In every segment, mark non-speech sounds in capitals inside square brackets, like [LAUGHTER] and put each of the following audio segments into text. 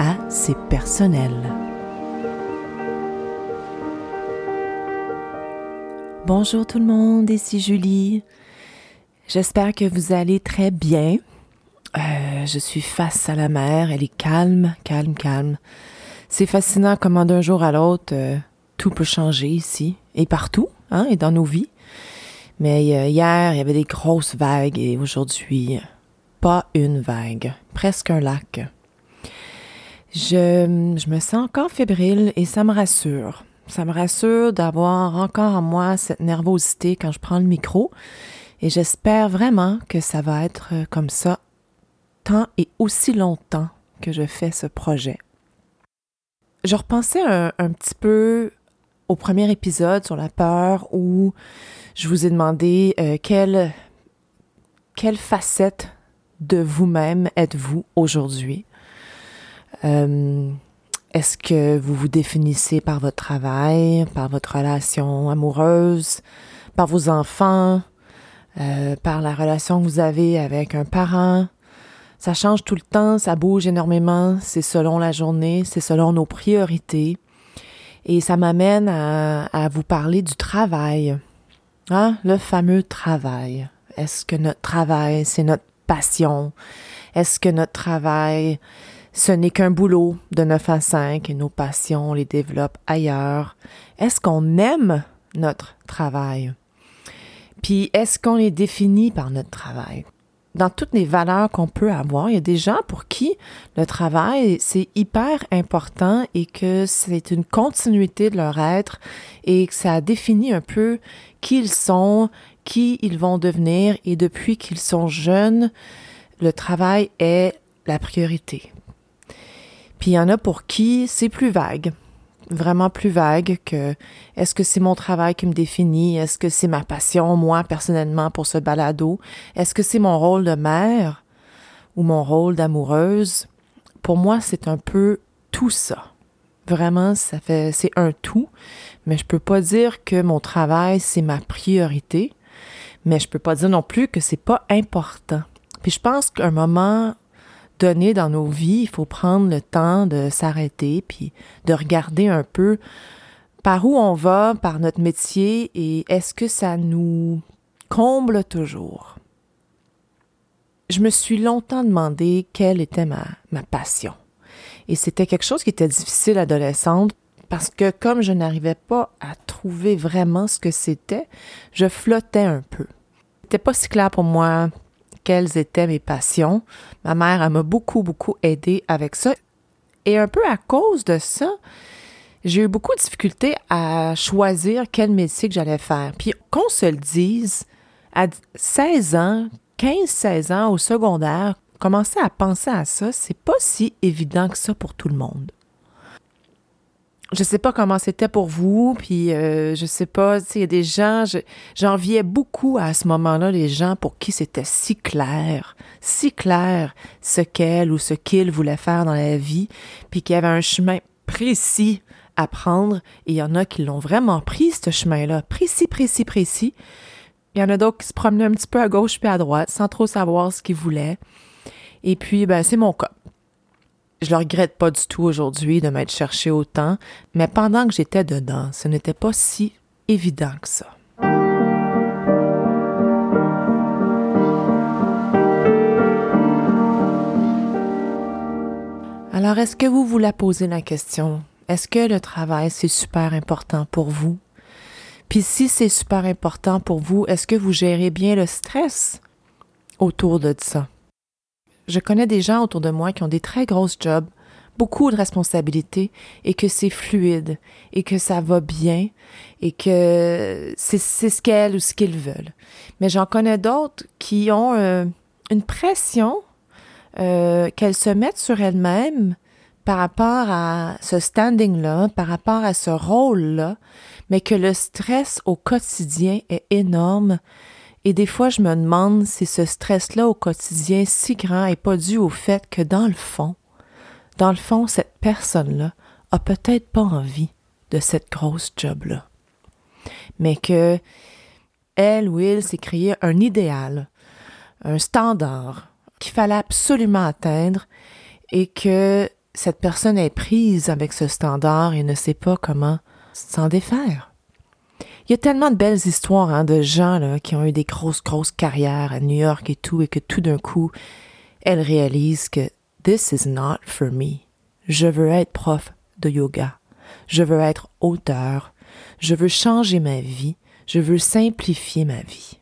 à C'est personnel. Bonjour tout le monde, ici Julie. J'espère que vous allez très bien. Euh, je suis face à la mer, elle est calme, calme, calme. C'est fascinant comment d'un jour à l'autre, euh, tout peut changer ici et partout, hein, et dans nos vies. Mais euh, hier, il y avait des grosses vagues et aujourd'hui, pas une vague, presque un lac. Je, me sens encore fébrile et ça me rassure. Ça me rassure d'avoir encore en moi cette nervosité quand je prends le micro et j'espère vraiment que ça va être comme ça tant et aussi longtemps que je fais ce projet. Je repensais un, un petit peu au premier épisode sur la peur où je vous ai demandé euh, quelle, quelle facette de vous-même êtes-vous aujourd'hui? Euh, Est-ce que vous vous définissez par votre travail, par votre relation amoureuse, par vos enfants, euh, par la relation que vous avez avec un parent? Ça change tout le temps, ça bouge énormément, c'est selon la journée, c'est selon nos priorités. Et ça m'amène à, à, vous parler du travail. Hein? Le fameux travail. Est-ce que notre travail, c'est notre passion? Est-ce que notre travail, ce n'est qu'un boulot de 9 à 5 et nos passions, on les développe ailleurs? Est-ce qu'on aime notre travail? Puis est-ce qu'on est défini par notre travail? dans toutes les valeurs qu'on peut avoir, il y a des gens pour qui le travail, c'est hyper important et que c'est une continuité de leur être et que ça définit un peu qui ils sont, qui ils vont devenir et depuis qu'ils sont jeunes, le travail est la priorité. Puis il y en a pour qui c'est plus vague vraiment plus vague que est-ce que c'est mon travail qui me définit, est-ce que c'est ma passion, moi, personnellement, pour ce balado, est-ce que c'est mon rôle de mère ou mon rôle d'amoureuse? Pour moi, c'est un peu tout ça. Vraiment, ça fait, c'est un tout, mais je peux pas dire que mon travail, c'est ma priorité, mais je peux pas dire non plus que c'est pas important. Puis je pense qu'à un moment donné dans nos vies, il faut prendre le temps de s'arrêter puis de regarder un peu par où on va, par notre métier et est-ce que ça nous comble toujours? Je me suis longtemps demandé quelle était ma, ma passion. Et c'était quelque chose qui était difficile adolescente parce que comme je n'arrivais pas à trouver vraiment ce que c'était, je flottais un peu. C'était pas si clair pour moi quelles étaient mes passions. Ma mère, m'a beaucoup, beaucoup aidé avec ça. Et un peu à cause de ça, j'ai eu beaucoup de difficultés à choisir quel métier que j'allais faire. Puis qu'on se le dise, à 16 ans, 15-16 ans au secondaire, commencer à penser à ça, c'est pas si évident que ça pour tout le monde je sais pas comment c'était pour vous, puis euh, je sais pas, il y a des gens, j'enviais beaucoup à ce moment-là les gens pour qui c'était si clair, si clair ce qu'elle ou ce qu'il voulait faire dans la vie, puis qu'il y avait un chemin précis à prendre, et il y en a qui l'ont vraiment pris, ce chemin-là, précis, précis, précis. Il y en a d'autres qui se promenaient un petit peu à gauche puis à droite, sans trop savoir ce qu'ils voulaient. Et puis, ben, c'est mon cas. Je le regrette pas du tout aujourd'hui de m'être cherché autant, mais pendant que j'étais dedans, ce n'était pas si évident que ça. Alors, est-ce que vous vous la posez la question? Est-ce que le travail, c'est super important pour vous? Puis si c'est super important pour vous, est-ce que vous gérez bien le stress autour de ça? Je connais des gens autour de moi qui ont des très grosses jobs, beaucoup de responsabilités et que c'est fluide et que ça va bien et que c'est ce qu'elles ou ce qu'ils veulent. Mais j'en connais d'autres qui ont euh, une pression euh, qu'elles se mettent sur elles-mêmes par rapport à ce standing-là, par rapport à ce rôle-là, mais que le stress au quotidien est énorme. Et des fois, je me demande si ce stress-là au quotidien si grand est pas dû au fait que dans le fond, dans le fond, cette personne-là a peut-être pas envie de cette grosse job-là. Mais que elle ou il s'est créé un idéal, un standard qu'il fallait absolument atteindre et que cette personne est prise avec ce standard et ne sait pas comment s'en défaire. Il y a tellement de belles histoires hein, de gens là, qui ont eu des grosses, grosses carrières à New York et tout, et que tout d'un coup, elles réalisent que This is not for me. Je veux être prof de yoga. Je veux être auteur. Je veux changer ma vie. Je veux simplifier ma vie.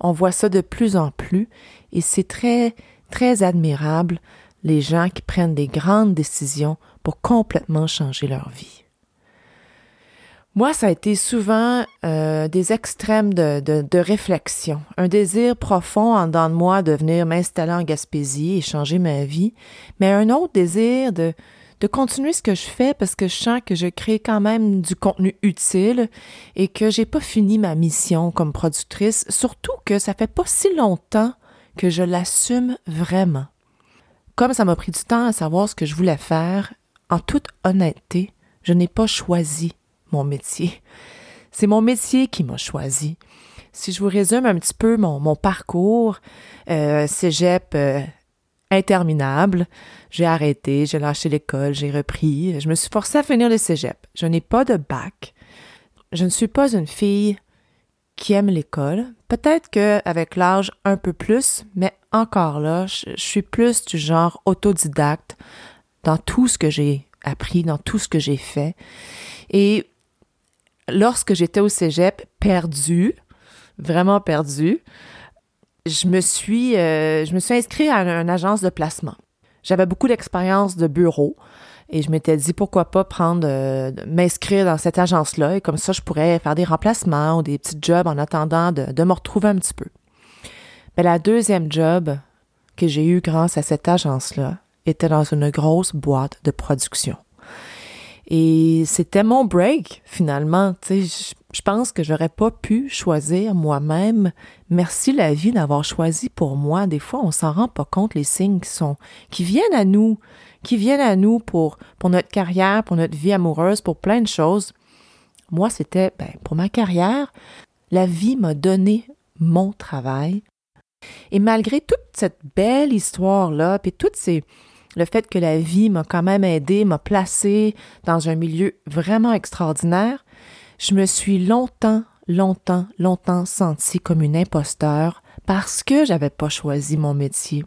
On voit ça de plus en plus et c'est très, très admirable les gens qui prennent des grandes décisions pour complètement changer leur vie. Moi, ça a été souvent euh, des extrêmes de, réflexion, un désir profond en dedans de moi de venir m'installer en Gaspésie et changer ma vie, mais un autre désir de, de continuer ce que je fais parce que je sens que je crée quand même du contenu utile et que j'ai pas fini ma mission comme productrice, surtout que ça fait pas si longtemps que je l'assume vraiment. Comme ça m'a pris du temps à savoir ce que je voulais faire, en toute honnêteté, je n'ai pas choisi mon métier. C'est mon métier qui m'a choisi. Si je vous résume un petit peu mon, parcours, euh, cégep euh, interminable, j'ai arrêté, j'ai lâché l'école, j'ai repris, je me suis forcée à finir le cégep. Je n'ai pas de bac. Je ne suis pas une fille qui aime l'école. Peut-être qu'avec l'âge un peu plus, mais encore là, je, je suis plus du genre autodidacte dans tout ce que j'ai appris, dans tout ce que j'ai fait. Et lorsque j'étais au cégep, perdu, vraiment perdu, je me suis, euh, je me suis inscrite à une, agence de placement. J'avais beaucoup d'expérience de bureau et je m'étais dit pourquoi pas prendre, euh, m'inscrire dans cette agence-là et comme ça je pourrais faire des remplacements ou des petits jobs en attendant de, de me retrouver un petit peu. Mais la deuxième job que j'ai eu grâce à cette agence-là était dans une grosse boîte de production. Et c'était mon break, finalement. Je pense que j'aurais pas pu choisir moi-même. Merci la vie d'avoir choisi pour moi. Des fois, on s'en rend pas compte les signes qui sont, qui viennent à nous, qui viennent à nous pour, pour notre carrière, pour notre vie amoureuse, pour plein de choses. Moi, c'était, ben, pour ma carrière, la vie m'a donné mon travail. Et malgré toute cette belle histoire-là, puis toutes ces, le fait que la vie m'a quand même aidé, m'a placé dans un milieu vraiment extraordinaire, je me suis longtemps, longtemps, longtemps senti comme une imposteur parce que j'avais pas choisi mon métier.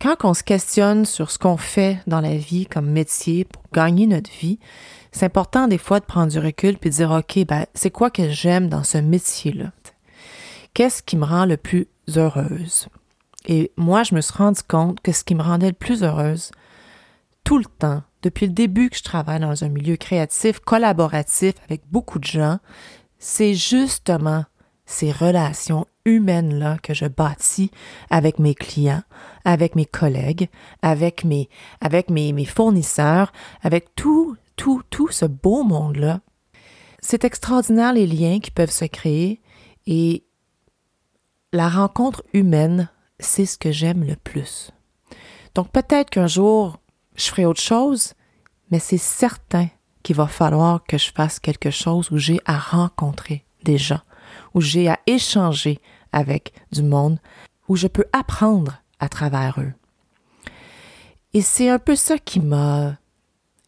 Quand on se questionne sur ce qu'on fait dans la vie comme métier pour gagner notre vie, c'est important des fois de prendre du recul puis de dire OK, ben c'est quoi que j'aime dans ce métier-là? Qu'est-ce qui me rend le plus heureuse? Et moi, je me suis rendu compte que ce qui me rendait le plus heureuse, tout le temps, depuis le début que je travaille dans un milieu créatif, collaboratif avec beaucoup de gens, c'est justement ces relations humaines-là que je bâtis avec mes clients, avec mes collègues, avec mes, avec mes, mes fournisseurs, avec tout, tout, tout ce beau monde-là. C'est extraordinaire les liens qui peuvent se créer et la rencontre humaine c'est ce que j'aime le plus. Donc peut-être qu'un jour, je ferai autre chose, mais c'est certain qu'il va falloir que je fasse quelque chose où j'ai à rencontrer des gens, où j'ai à échanger avec du monde, où je peux apprendre à travers eux. Et c'est un peu ça qui m'a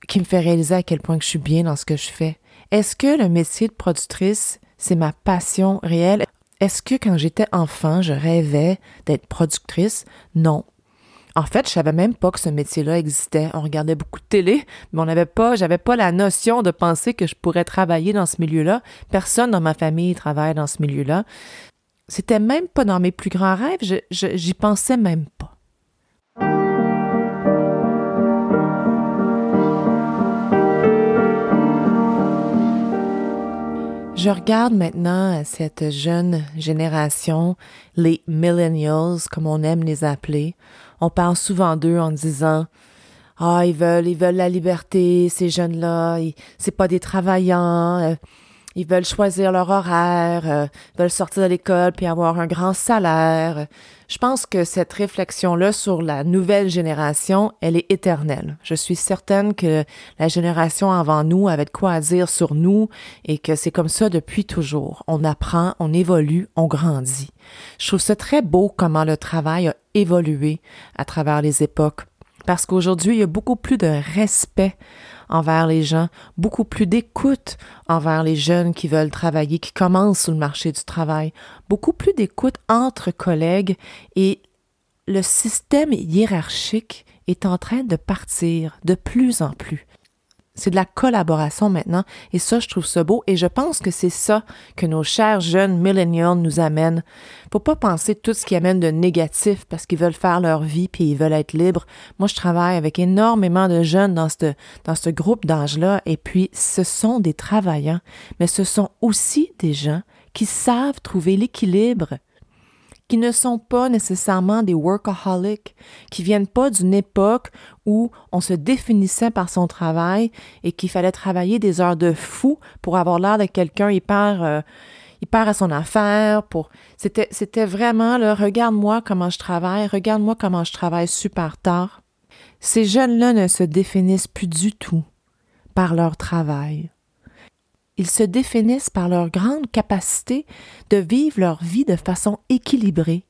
qui me fait réaliser à quel point que je suis bien dans ce que je fais. Est-ce que le métier de productrice, c'est ma passion réelle? Est-ce que quand j'étais enfant, je rêvais d'être productrice? Non. En fait, je savais même pas que ce métier-là existait. On regardait beaucoup de télé, mais on n'avait pas, j'avais pas la notion de penser que je pourrais travailler dans ce milieu-là. Personne dans ma famille travaille dans ce milieu-là. C'était même pas dans mes plus grands rêves. J'y pensais même pas. Je regarde maintenant cette jeune génération, les millennials, comme on aime les appeler. On parle souvent d'eux en disant ah, ils veulent, ils veulent la liberté, ces jeunes-là, c'est pas des travaillants, euh, ils veulent choisir leur horaire, euh, veulent sortir de l'école puis avoir un grand salaire. Je pense que cette réflexion-là sur la nouvelle génération, elle est éternelle. Je suis certaine que la génération avant nous avait de quoi dire sur nous et que c'est comme ça depuis toujours. On apprend, on évolue, on grandit. Je trouve ça très beau comment le travail a évolué à travers les époques parce qu'aujourd'hui, il y a beaucoup plus de respect envers les gens, beaucoup plus d'écoute envers les jeunes qui veulent travailler, qui commencent sur le marché du travail, beaucoup plus d'écoute entre collègues et le système hiérarchique est en train de partir de plus en plus. C'est de la collaboration maintenant et ça, je trouve ça beau et je pense que c'est ça que nos chers jeunes millennials nous amènent. Faut pas penser tout ce qui amène de négatif parce qu'ils veulent faire leur vie puis ils veulent être libres. Moi, je travaille avec énormément de jeunes dans ce, dans ce groupe d'âge-là et puis ce sont des travaillants, mais ce sont aussi des gens qui savent trouver l'équilibre qui ne sont pas nécessairement des workaholics, qui viennent pas d'une époque où on se définissait par son travail et qu'il fallait travailler des heures de fou pour avoir l'air de quelqu'un hyper euh, à son affaire pour c'était c'était vraiment là regarde-moi comment je travaille, regarde-moi comment je travaille super tard. Ces jeunes-là ne se définissent plus du tout par leur travail. Ils se définissent par leur grande capacité de vivre leur vie de façon équilibrée.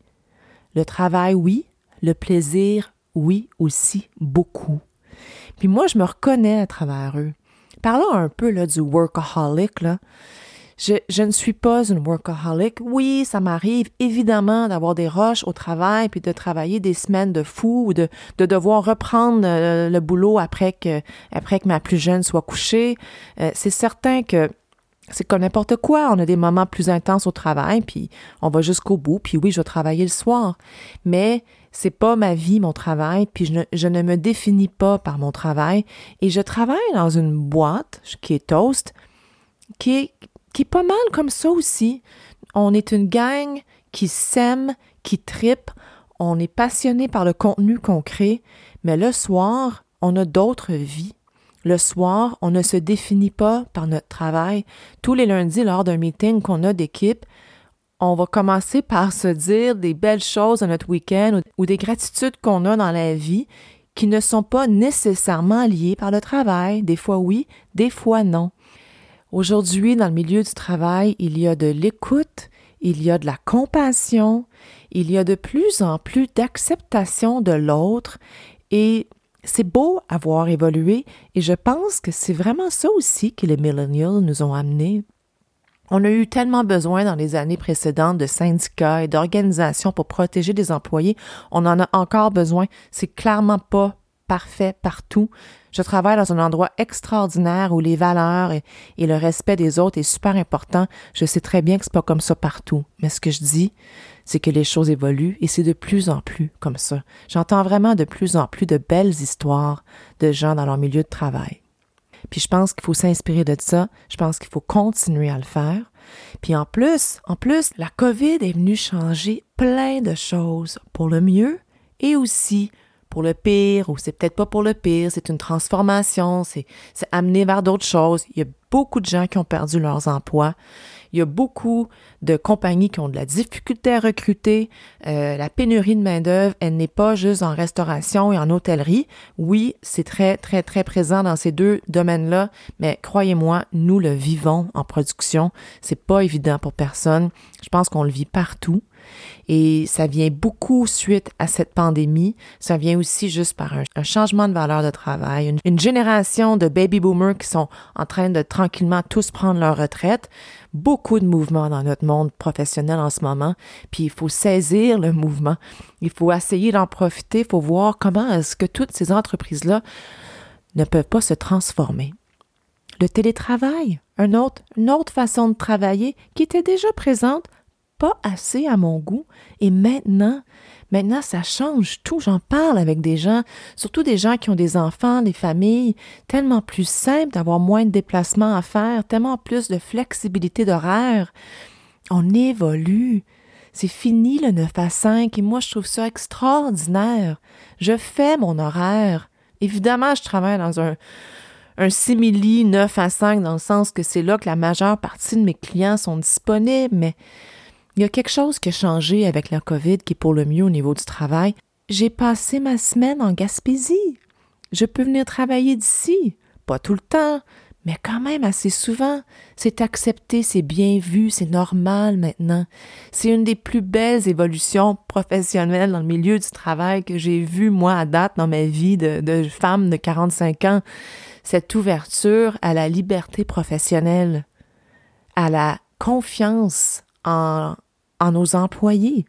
Le travail, oui, le plaisir, oui aussi, beaucoup. Puis moi, je me reconnais à travers eux. Parlons un peu là, du workaholic. Là. Je, ne suis pas une workaholic. Oui, ça m'arrive évidemment d'avoir des roches au travail, puis de travailler des semaines de fou, ou de, de devoir reprendre euh, le boulot après que, après que ma plus jeune soit couchée. Euh, c'est certain que c'est comme n'importe quoi. On a des moments plus intenses au travail, puis on va jusqu'au bout. Puis oui, je vais travailler le soir. Mais c'est pas ma vie, mon travail, puis je ne, me définis pas par mon travail. Et je travaille dans une boîte qui est Toast, qui est, qui est pas mal comme ça aussi. On est une gang qui s'aime, qui tripe. On est passionné par le contenu qu'on crée, mais le soir, on a d'autres vies. Le soir, on ne se définit pas par notre travail. Tous les lundis, lors d'un meeting qu'on a d'équipe, on va commencer par se dire des belles choses à notre week-end ou des gratitudes qu'on a dans la vie qui ne sont pas nécessairement liées par le travail. Des fois oui, des fois non. Aujourd'hui, dans le milieu du travail, il y a de l'écoute, il y a de la compassion, il y a de plus en plus d'acceptation de l'autre et c'est beau avoir évolué et je pense que c'est vraiment ça aussi que les millennials nous ont amenés. On a eu tellement besoin dans les années précédentes de syndicats et d'organisations pour protéger les employés. On en a encore besoin. C'est clairement pas parfait partout. Je travaille dans un endroit extraordinaire où les valeurs et, le respect des autres est super important. Je sais très bien que c'est pas comme ça partout. Mais ce que je dis, c'est que les choses évoluent et c'est de plus en plus comme ça. J'entends vraiment de plus en plus de belles histoires de gens dans leur milieu de travail. Puis je pense qu'il faut s'inspirer de ça. Je pense qu'il faut continuer à le faire. Puis en plus, en plus, la COVID est venue changer plein de choses pour le mieux et aussi pour le pire, ou c'est peut-être pas pour le pire, c'est une transformation, c'est amené vers d'autres choses. Il y a beaucoup de gens qui ont perdu leurs emplois. Il y a beaucoup de compagnies qui ont de la difficulté à recruter. Euh, la pénurie de main-d'œuvre, elle n'est pas juste en restauration et en hôtellerie. Oui, c'est très, très, très présent dans ces deux domaines-là, mais croyez-moi, nous le vivons en production. C'est pas évident pour personne. Je pense qu'on le vit partout. Et ça vient beaucoup suite à cette pandémie. Ça vient aussi juste par un, changement de valeur de travail, une, génération de baby boomers qui sont en train de tranquillement tous prendre leur retraite. Beaucoup de mouvements dans notre monde professionnel en ce moment. Puis il faut saisir le mouvement. Il faut essayer d'en profiter. Il faut voir comment est-ce que toutes ces entreprises-là ne peuvent pas se transformer. Le télétravail, une autre, une autre façon de travailler qui était déjà présente pas assez à mon goût. Et maintenant, Maintenant, ça change tout. J'en parle avec des gens, surtout des gens qui ont des enfants, des familles, tellement plus simple d'avoir moins de déplacements à faire, tellement plus de flexibilité d'horaire. On évolue. C'est fini le 9 à 5 et moi, je trouve ça extraordinaire. Je fais mon horaire. Évidemment, je travaille dans un, un simili 9 à 5 dans le sens que c'est là que la majeure partie de mes clients sont disponibles, mais il y a quelque chose qui a changé avec la COVID qui est pour le mieux au niveau du travail. J'ai passé ma semaine en Gaspésie. Je peux venir travailler d'ici. Pas tout le temps, mais quand même assez souvent. C'est accepté, c'est bien vu, c'est normal maintenant. C'est une des plus belles évolutions professionnelles dans le milieu du travail que j'ai vues, moi, à date, dans ma vie de, de femme de 45 ans. Cette ouverture à la liberté professionnelle, à la confiance en, nos employés.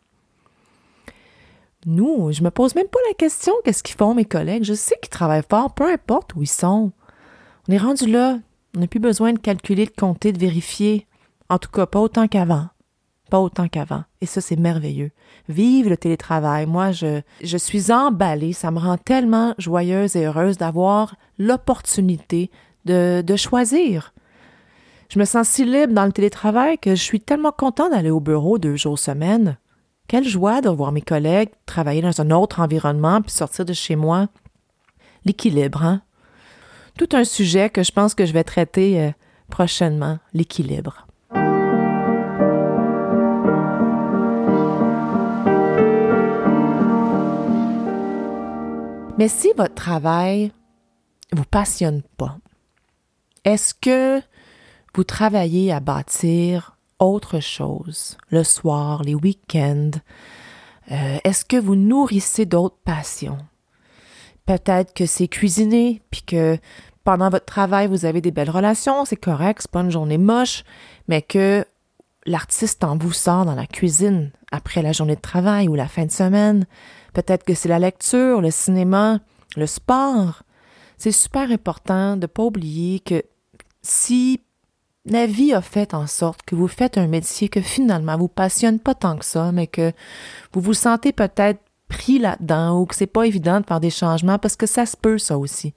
Nous, je me pose même pas la question qu'est-ce qu'ils font mes collègues? Je sais qu'ils travaillent fort, peu importe où ils sont. On est rendu là. On n'a plus besoin de calculer, de compter, de vérifier. En tout cas, pas autant qu'avant. Pas autant qu'avant. Et ça, c'est merveilleux. Vive le télétravail. Moi, je, je suis emballée. Ça me rend tellement joyeuse et heureuse d'avoir l'opportunité de, de choisir. Je me sens si libre dans le télétravail que je suis tellement content d'aller au bureau deux jours semaine. Quelle joie de voir mes collègues travailler dans un autre environnement puis sortir de chez moi. L'équilibre, hein? Tout un sujet que je pense que je vais traiter euh, prochainement, l'équilibre. Mais si votre travail vous passionne pas, est-ce que vous travaillez à bâtir autre chose le soir, les week-ends? Euh, est-ce que vous nourrissez d'autres passions? Peut-être que c'est cuisiner, puis que pendant votre travail, vous avez des belles relations, c'est correct, c'est pas une journée moche, mais que l'artiste en vous sort dans la cuisine après la journée de travail ou la fin de semaine. Peut-être que c'est la lecture, le cinéma, le sport. C'est super important de ne pas oublier que si la vie a fait en sorte que vous faites un métier que finalement vous passionne pas tant que ça, mais que vous vous sentez peut-être pris là-dedans ou que c'est pas évident de faire des changements parce que ça se peut ça aussi.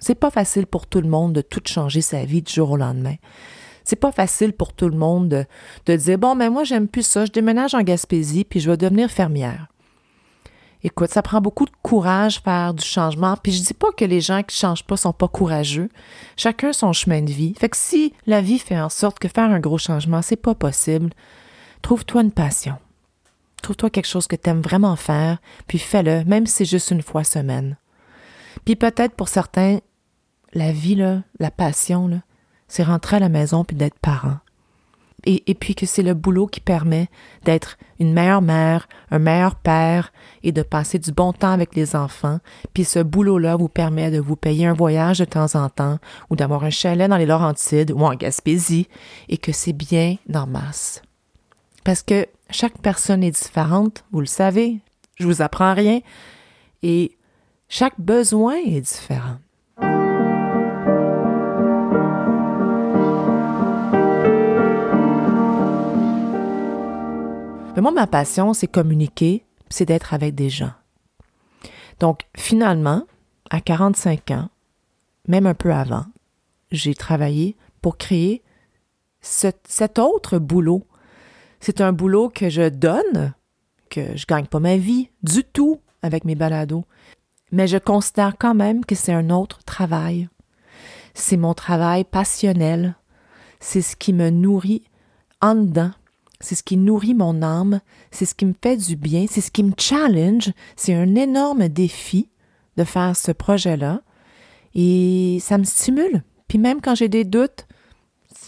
C'est pas facile pour tout le monde de tout changer sa vie du jour au lendemain. C'est pas facile pour tout le monde de, dire bon mais ben, moi j'aime plus ça, je déménage en Gaspésie puis je vais devenir fermière. Écoute, ça prend beaucoup de courage faire du changement. Puis je dis pas que les gens qui changent pas sont pas courageux. Chacun son chemin de vie. Fait que si la vie fait en sorte que faire un gros changement, c'est pas possible, trouve-toi une passion. Trouve-toi quelque chose que tu aimes vraiment faire, puis fais-le, même si c'est juste une fois semaine. Puis peut-être pour certains, la vie, la passion, c'est rentrer à la maison puis d'être parent et, puis que c'est le boulot qui permet d'être une meilleure mère, un meilleur père et de passer du bon temps avec les enfants. Puis ce boulot-là vous permet de vous payer un voyage de temps en temps ou d'avoir un chalet dans les Laurentides ou en Gaspésie et que c'est bien d'en masse. Parce que chaque personne est différente, vous le savez, je vous apprends rien et chaque besoin est différent. Mais moi, ma passion, c'est communiquer, c'est d'être avec des gens. Donc, finalement, à 45 ans, même un peu avant, j'ai travaillé pour créer cet autre boulot. C'est un boulot que je donne, que je gagne pas ma vie du tout avec mes balados, mais je considère quand même que c'est un autre travail. C'est mon travail passionnel. C'est ce qui me nourrit en dedans c'est ce qui nourrit mon âme, c'est ce qui me fait du bien, c'est ce qui me challenge, c'est un énorme défi de faire ce projet-là et ça me stimule. Puis même quand j'ai des doutes,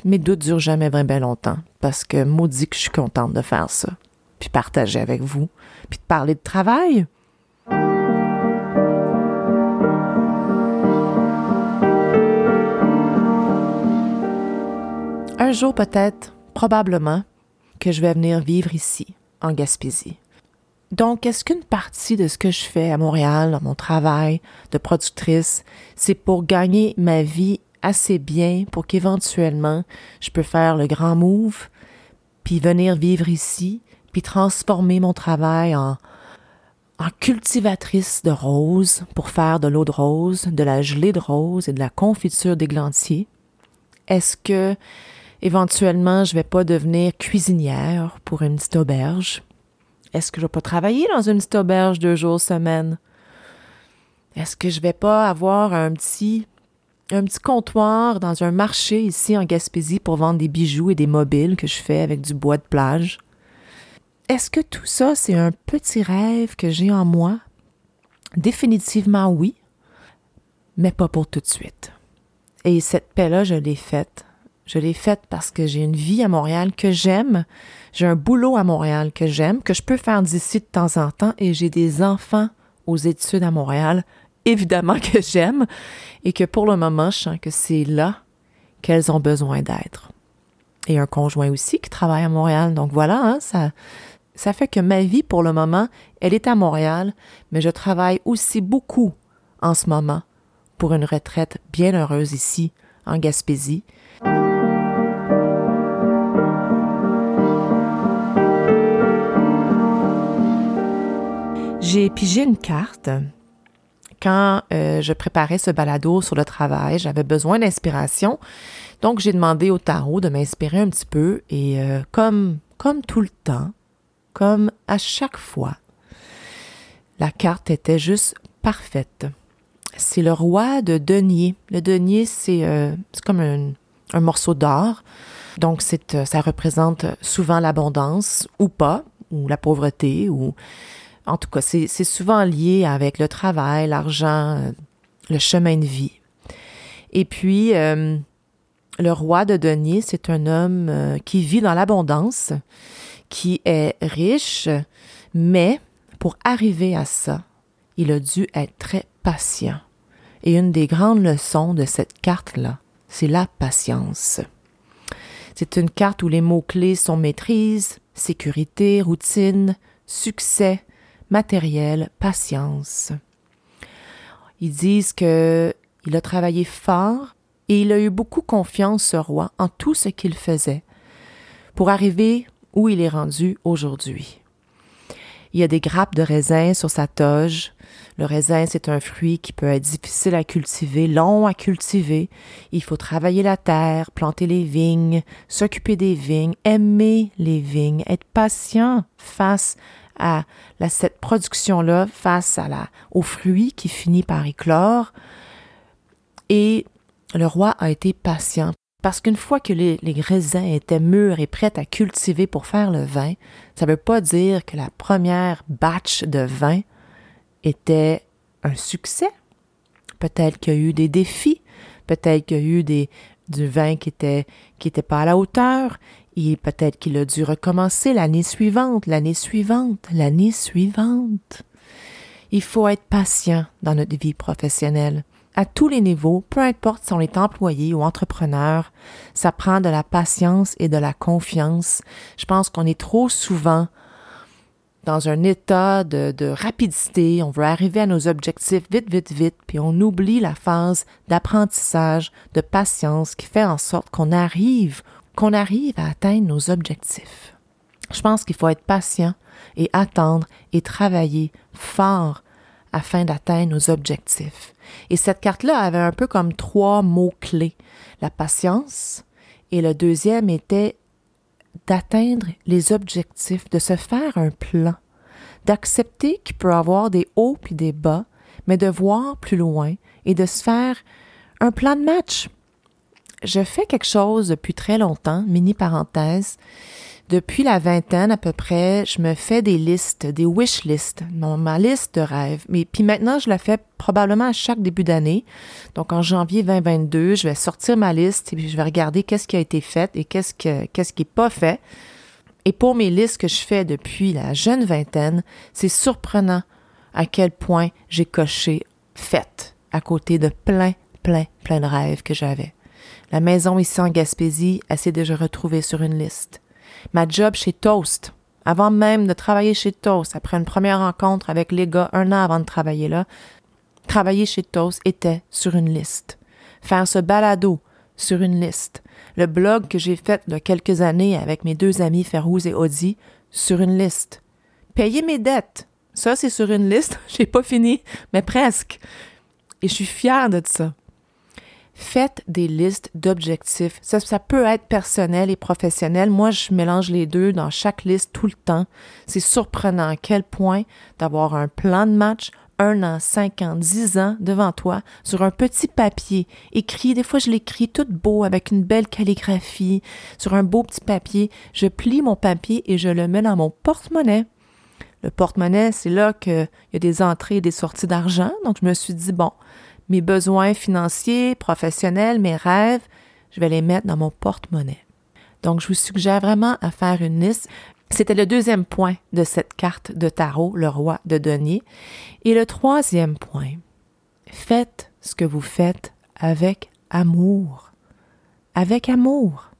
mes doutes durent jamais vraiment longtemps parce que maudit que je suis contente de faire ça, puis partager avec vous, puis de parler de travail. Un jour peut-être, probablement, que je vais venir vivre ici, en Gaspésie. Donc, est-ce qu'une partie de ce que je fais à Montréal, dans mon travail de productrice, c'est pour gagner ma vie assez bien pour qu'éventuellement je peux faire le grand move, puis venir vivre ici, puis transformer mon travail en en cultivatrice de roses pour faire de l'eau de rose, de la gelée de rose et de la confiture d'églantier? Est-ce que éventuellement je vais pas devenir cuisinière pour une petite auberge? Est-ce que je vais pas travailler dans une petite auberge deux jours semaine? Est-ce que je vais pas avoir un petit un petit comptoir dans un marché ici en Gaspésie pour vendre des bijoux et des mobiles que je fais avec du bois de plage? Est-ce que tout ça, c'est un petit rêve que j'ai en moi? Définitivement oui, mais pas pour tout de suite. Et cette paix-là, je l'ai faite. Je l'ai faite parce que j'ai une vie à Montréal que j'aime, j'ai un boulot à Montréal que j'aime, que je peux faire d'ici de temps en temps, et j'ai des enfants aux études à Montréal, évidemment que j'aime, et que pour le moment, je sens que c'est là qu'elles ont besoin d'être. Et un conjoint aussi qui travaille à Montréal. Donc voilà, hein, ça, ça fait que ma vie, pour le moment, elle est à Montréal, mais je travaille aussi beaucoup en ce moment pour une retraite bien heureuse ici, en Gaspésie. J'ai pigé une carte quand euh, je préparais ce balado sur le travail. J'avais besoin d'inspiration. Donc, j'ai demandé au tarot de m'inspirer un petit peu. Et euh, comme, comme tout le temps, comme à chaque fois. La carte était juste parfaite. C'est le roi de denier. Le denier, c'est euh, comme un, morceau d'or. Donc, ça représente souvent l'abondance ou pas, ou la pauvreté, ou en tout cas, c'est, souvent lié avec le travail, l'argent, euh, le chemin de vie. Et puis, le roi de denier, c'est un homme qui vit dans l'abondance, qui est riche, mais pour arriver à ça, il a dû être très patient. Et une des grandes leçons de cette carte-là, c'est la patience. C'est une carte où les mots-clés sont maîtrise, sécurité, routine, succès, matériel, patience. Ils disent que il a travaillé fort et il a eu beaucoup confiance, ce roi, en tout ce qu'il faisait pour arriver où il est rendu aujourd'hui. Il y a des grappes de raisin sur sa toge. Le raisin, c'est un fruit qui peut être difficile à cultiver, long à cultiver. Il faut travailler la terre, planter les vignes, s'occuper des vignes, aimer les vignes, être patient face à cette production-là, face à la, au fruit qui finit par éclore. Et le roi a été patient parce qu'une fois que les, raisins étaient mûrs et prêts à cultiver pour faire le vin, ça ne veut pas dire que la première batch de vin était un succès. Peut-être qu'il y a eu des défis, peut-être qu'il y a eu du vin qui était, qui pas à la hauteur, et peut-être qu'il a dû recommencer l'année suivante, l'année suivante, l'année suivante. Il faut être patient dans notre vie professionnelle à tous les niveaux, peu importe si on est employé ou entrepreneur, ça prend de la patience et de la confiance. Je pense qu'on est trop souvent dans un état de, de, rapidité, on veut arriver à nos objectifs vite, vite, vite, puis on oublie la phase d'apprentissage, de patience qui fait en sorte qu'on arrive, qu'on arrive à atteindre nos objectifs. Je pense qu'il faut être patient et attendre et travailler fort afin d'atteindre nos objectifs. Et cette carte-là avait un peu comme trois mots-clés. La patience et le deuxième était d'atteindre les objectifs, de se faire un plan, d'accepter qu'il peut avoir des hauts puis des bas, mais de voir plus loin et de se faire un plan de match. Je fais quelque chose depuis très longtemps, mini parenthèse, depuis la vingtaine à peu près, je me fais des listes, des wish lists, ma liste de rêves. Mais puis maintenant, je la fais probablement à chaque début d'année. Donc en janvier 2022, je vais sortir ma liste et puis je vais regarder qu'est-ce qui a été fait et qu'est-ce que qu'est-ce qui n'est pas fait. Et pour mes listes que je fais depuis la jeune vingtaine, c'est surprenant à quel point j'ai coché fait à côté de plein, plein, plein de rêves que j'avais. La maison ici en Gaspésie, elle s'est déjà retrouvée sur une liste ma job chez Toast, avant même de travailler chez Toast, après une première rencontre avec les gars un an avant de travailler là, travailler chez Toast était sur une liste. Faire ce balado sur une liste. Le blog que j'ai fait il y a quelques années avec mes deux amis Ferrouz et Audi sur une liste. Payer mes dettes, Ça, c'est sur une liste. [LAUGHS] J'ai pas fini, mais presque. Et je suis fière de ça. Faites des listes d'objectifs. Ça, peut être personnel et professionnel. Moi, je mélange les deux dans chaque liste tout le temps. C'est surprenant à quel point d'avoir un plan de match, un an, cinq ans, dix ans devant toi sur un petit papier écrit. Des fois, je l'écris tout beau avec une belle calligraphie sur un beau petit papier. Je plie mon papier et je le mets dans mon porte-monnaie. Le porte-monnaie, c'est là qu'il y a des entrées et des sorties d'argent. Donc, je me suis dit, bon, mes besoins financiers, professionnels, mes rêves, je vais les mettre dans mon porte-monnaie. Donc, je vous suggère vraiment à faire une liste. C'était le deuxième point de cette carte de tarot, le roi de denier. Et le troisième point, faites ce que vous faites avec amour. Avec amour.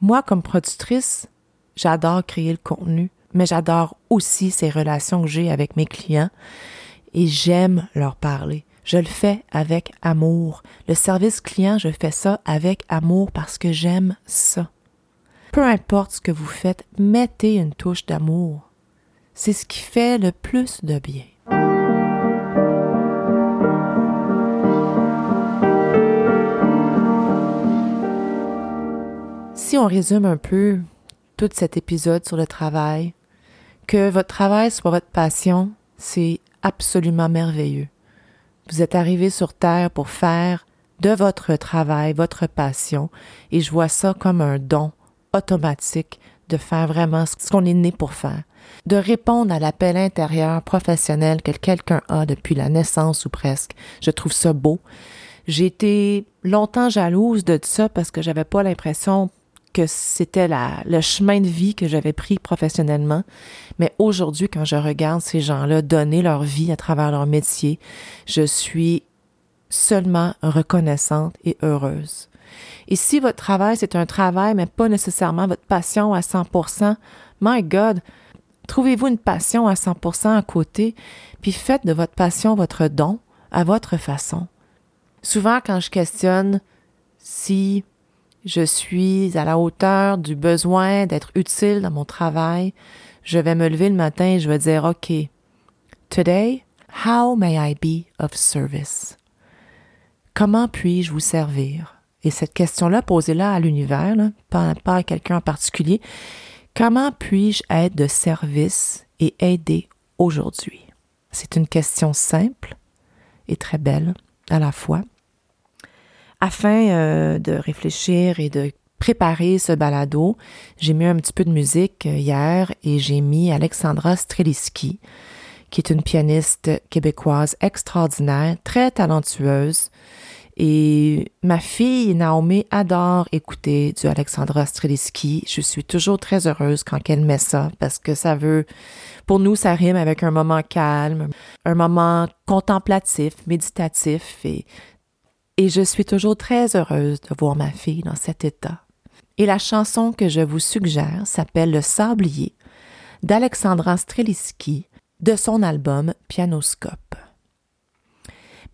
Moi, comme productrice, j'adore créer le contenu, mais j'adore aussi ces relations que j'ai avec mes clients et j'aime leur parler. Je le fais avec amour. Le service client, je fais ça avec amour parce que j'aime ça. Peu importe ce que vous faites, mettez une touche d'amour. C'est ce qui fait le plus de bien. Si on résume un peu tout cet épisode sur le travail, que votre travail soit votre passion, c'est absolument merveilleux. Vous êtes arrivé sur Terre pour faire de votre travail votre passion et je vois ça comme un don automatique de faire vraiment ce qu'on est né pour faire, de répondre à l'appel intérieur professionnel que quelqu'un a depuis la naissance ou presque. Je trouve ça beau. J'ai été longtemps jalouse de ça parce que j'avais pas l'impression que c'était le chemin de vie que j'avais pris professionnellement. Mais aujourd'hui, quand je regarde ces gens-là donner leur vie à travers leur métier, je suis seulement reconnaissante et heureuse. Et si votre travail, c'est un travail, mais pas nécessairement votre passion à 100%, my God, trouvez-vous une passion à 100% à côté, puis faites de votre passion votre don à votre façon. Souvent, quand je questionne si je suis à la hauteur du besoin d'être utile dans mon travail, je vais me lever le matin et je vais dire, OK, today, how may I be of service? Comment puis-je vous servir? Et cette question-là, posez-la à l'univers, pas, pas à quelqu'un en particulier. Comment puis-je être de service et aider aujourd'hui? C'est une question simple et très belle à la fois afin euh, de réfléchir et de préparer ce balado, j'ai mis un petit peu de musique euh, hier et j'ai mis Alexandra Streliski, qui est une pianiste québécoise extraordinaire, très talentueuse. Et ma fille Naomi adore écouter du Alexandra Streliski. Je suis toujours très heureuse quand elle met ça parce que ça veut, pour nous, ça rime avec un moment calme, un moment contemplatif, méditatif et et je suis toujours très heureuse de voir ma fille dans cet état. Et la chanson que je vous suggère s'appelle Le Sablier d'Alexandra Streliski de son album Pianoscope.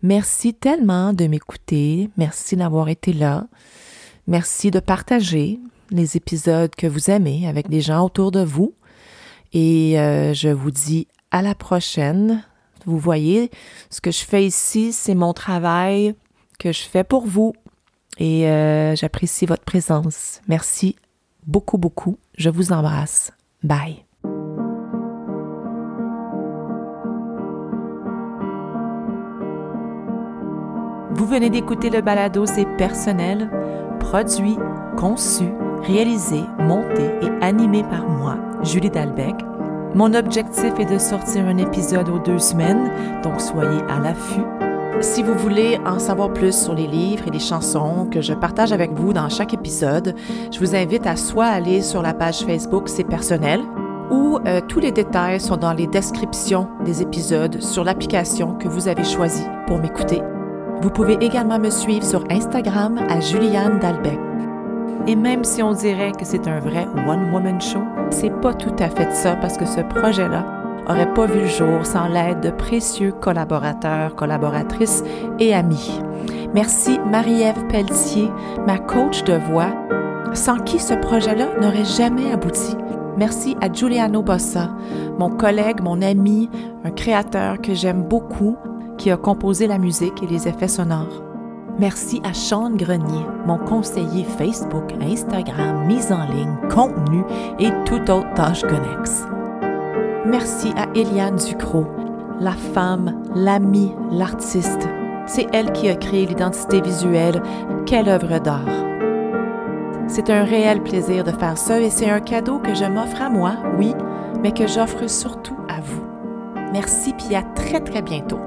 Merci tellement de m'écouter, merci d'avoir été là, merci de partager les épisodes que vous aimez avec des gens autour de vous et euh, je vous dis à la prochaine. Vous voyez, ce que je fais ici, c'est mon travail que je fais pour vous et euh, j'apprécie votre présence. Merci beaucoup, beaucoup. Je vous embrasse. Bye. Vous venez d'écouter le balado C'est personnel, produit, conçu, réalisé, monté et animé par moi, Julie Dalbec. Mon objectif est de sortir un épisode aux deux semaines, donc soyez à l'affût si vous voulez en savoir plus sur les livres et les chansons que je partage avec vous dans chaque épisode, je vous invite à soit aller sur la page Facebook C'est personnel ou euh, tous les détails sont dans les descriptions des épisodes sur l'application que vous avez choisie pour m'écouter. Vous pouvez également me suivre sur Instagram à Juliane Dalbec. Et même si on dirait que c'est un vrai one-woman show, c'est pas tout à fait ça parce que ce projet-là n'aurait pas vu le jour sans l'aide de précieux collaborateurs, collaboratrices et amis. Merci Marie-Ève Pelletier, ma coach de voix, sans qui ce projet-là n'aurait jamais abouti. Merci à Giuliano Bossa, mon collègue, mon ami, un créateur que j'aime beaucoup, qui a composé la musique et les effets sonores. Merci à Sean Grenier, mon conseiller Facebook, Instagram, mise en ligne, contenu et toute autre tâche connexe. Merci à Eliane Ducrot, la femme, l'amie, l'artiste. C'est elle qui a créé l'identité visuelle. Quelle œuvre d'art! C'est un réel plaisir de faire ça et c'est un cadeau que je m'offre à moi, oui, mais que j'offre surtout à vous. Merci puis à très très bientôt.